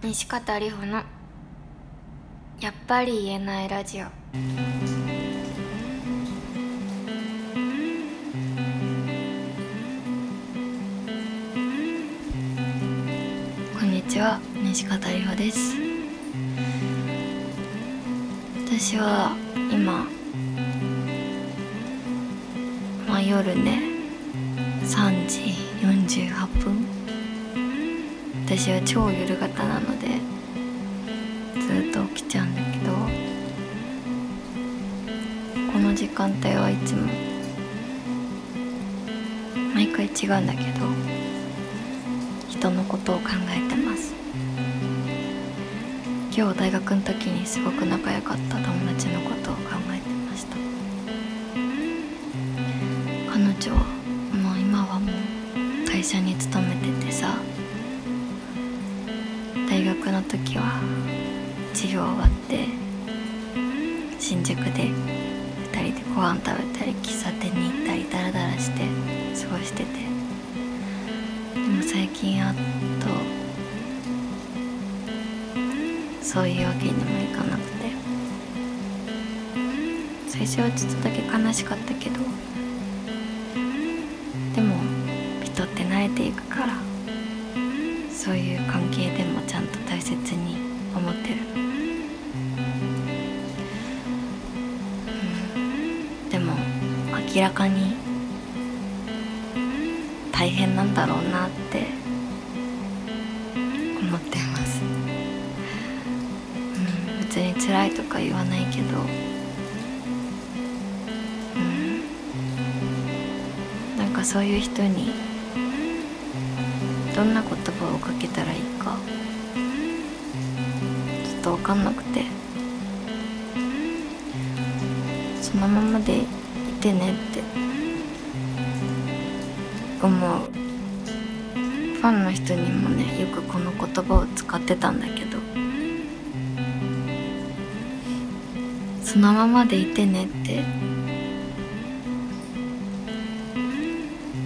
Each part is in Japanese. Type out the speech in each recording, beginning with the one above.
西方里穂の「やっぱり言えないラジオ」こんにちは西方里穂です。私は今まあ夜ね3時48分私は超夜型なのでずっと起きちゃうんだけどこの時間帯はいつも毎回違うんだけど人のことを考えてます。今日大学の時にすごく仲良かった友達のこと時は授業終わって新宿で2人でご飯食べたり喫茶店に行ったりダラダラして過ごしてて。でも最近やっとそういうわけにもいかなくて。最初はちょっとだけ悲しかったけどでも人って慣れていくからそういう関係でも明らかに大変なんだろうなって思ってます、うん、別に辛いとか言わないけど。うん。なんかそういう人にどんな言葉をかけたらいいかちょっと分かんなくて。そのままでいてねって思う。ファンの人にもねよくこの言葉を使ってたんだけど。そのままでいてねって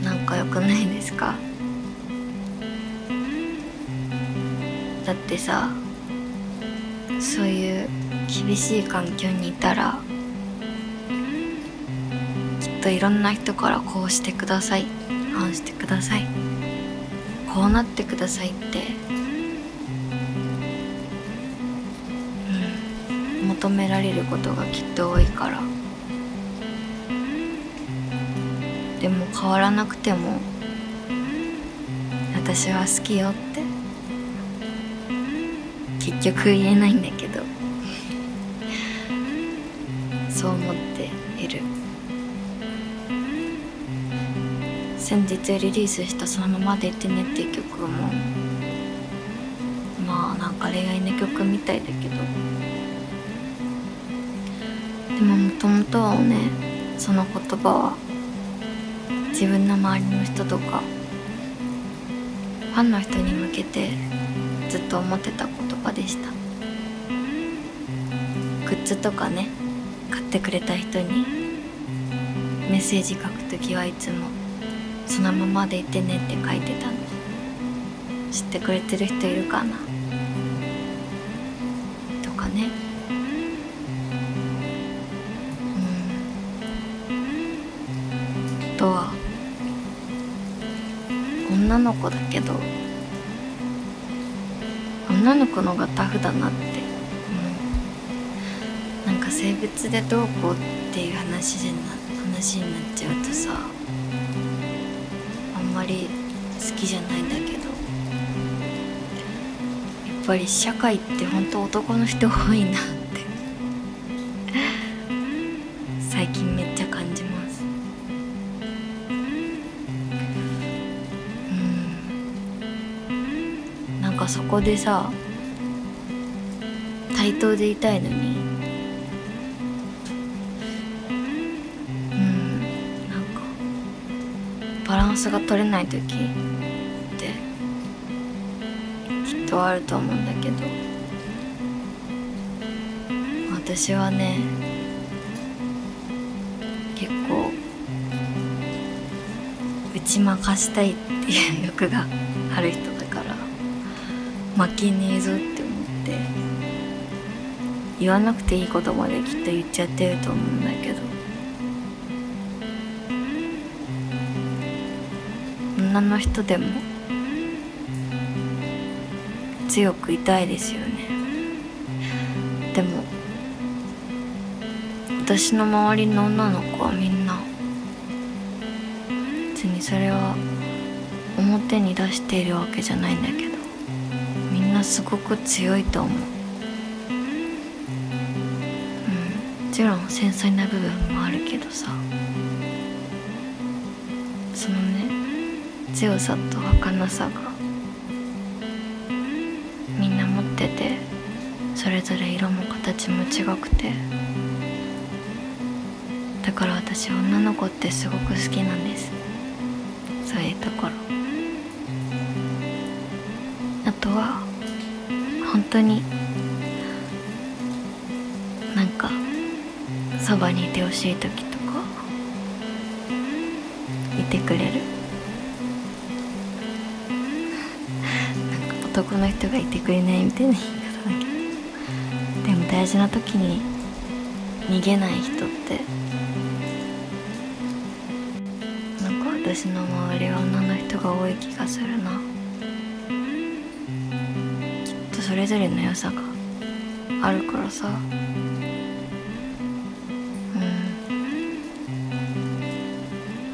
なんか良くないですか？だってさそういう厳しい環境にいたらといろんな人からこうしてください。ああしてください。こうなってくださいってうん求められることがきっと多いから。でも変わらなくても私は好きよって結局言えないんだけど。そう思っ先日リリースした「そのままでいてね」っていう曲もまあなんか恋愛の曲みたいだけど。でももともとはねその言葉は自分の周りの人とかファンの人に向けてずっと思ってた言葉でした。グッズとかね買ってくれた人にメッセージ書く時はいつも「そのままでいてね」って書いてたの。知ってくれてる人いるかな？とかね。うん。あとは女の子だけど女の子のがタフだなって、うん、なんか性別でどうこうっていう話じゃな話になっちゃうとさ。んまり好きじゃないんだけど。やっぱり社会って本当男の人多いなって。最近めっちゃ感じます。うん。なんかそこでさ対等でいたいのにバランスが取れない時ってきっとあると思うんだけど私はね結構打ち負かしたいっていう欲がある人だから負けねえぞって思って言わなくていいことまできっと言っちゃってると思うんだけど。女の人でも強くいたいですよね。でも私の周りの女の子はみんな別にそれは表に出しているわけじゃないんだけどみんなすごく強いと思う。うんもちろん繊細な部分もあるけどさ。そのね強さと儚さがみんな持っててそれぞれ色も形も違くて。だから私女の子ってすごく好きなんです。そういうところ。あとは本当になんかそばにいてほしい時とかいてくれる。男の人がいてくれないみたいな言い方だけ。どでも大事な時に逃げない人ってなんか私の周りは女の人が多い気がするな。きっとそれぞれの良さがあるからさ。う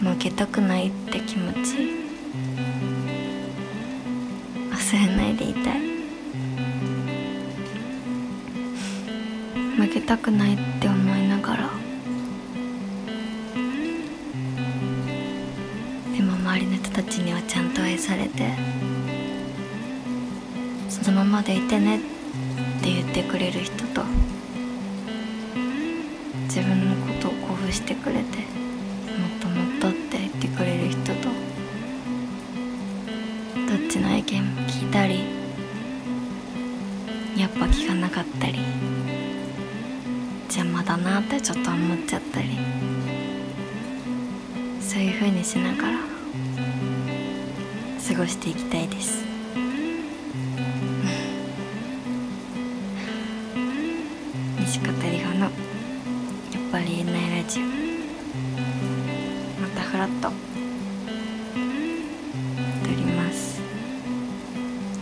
ん。負けたくないって気持ち。たくないって思いながら。でも周りの人たちにはちゃんと愛されてそのままでいてねって言ってくれる人と自分のことを鼓舞してくれてもっともっとって言ってくれる人とどっちの意見も聞いたりやっぱ聞かなかったりだなってちょっと思っちゃったり。そういう風にしながら過ごしていきたいです。西片里穂のやっぱり言えないラジオ。またフラット撮ります。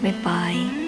バイバイ。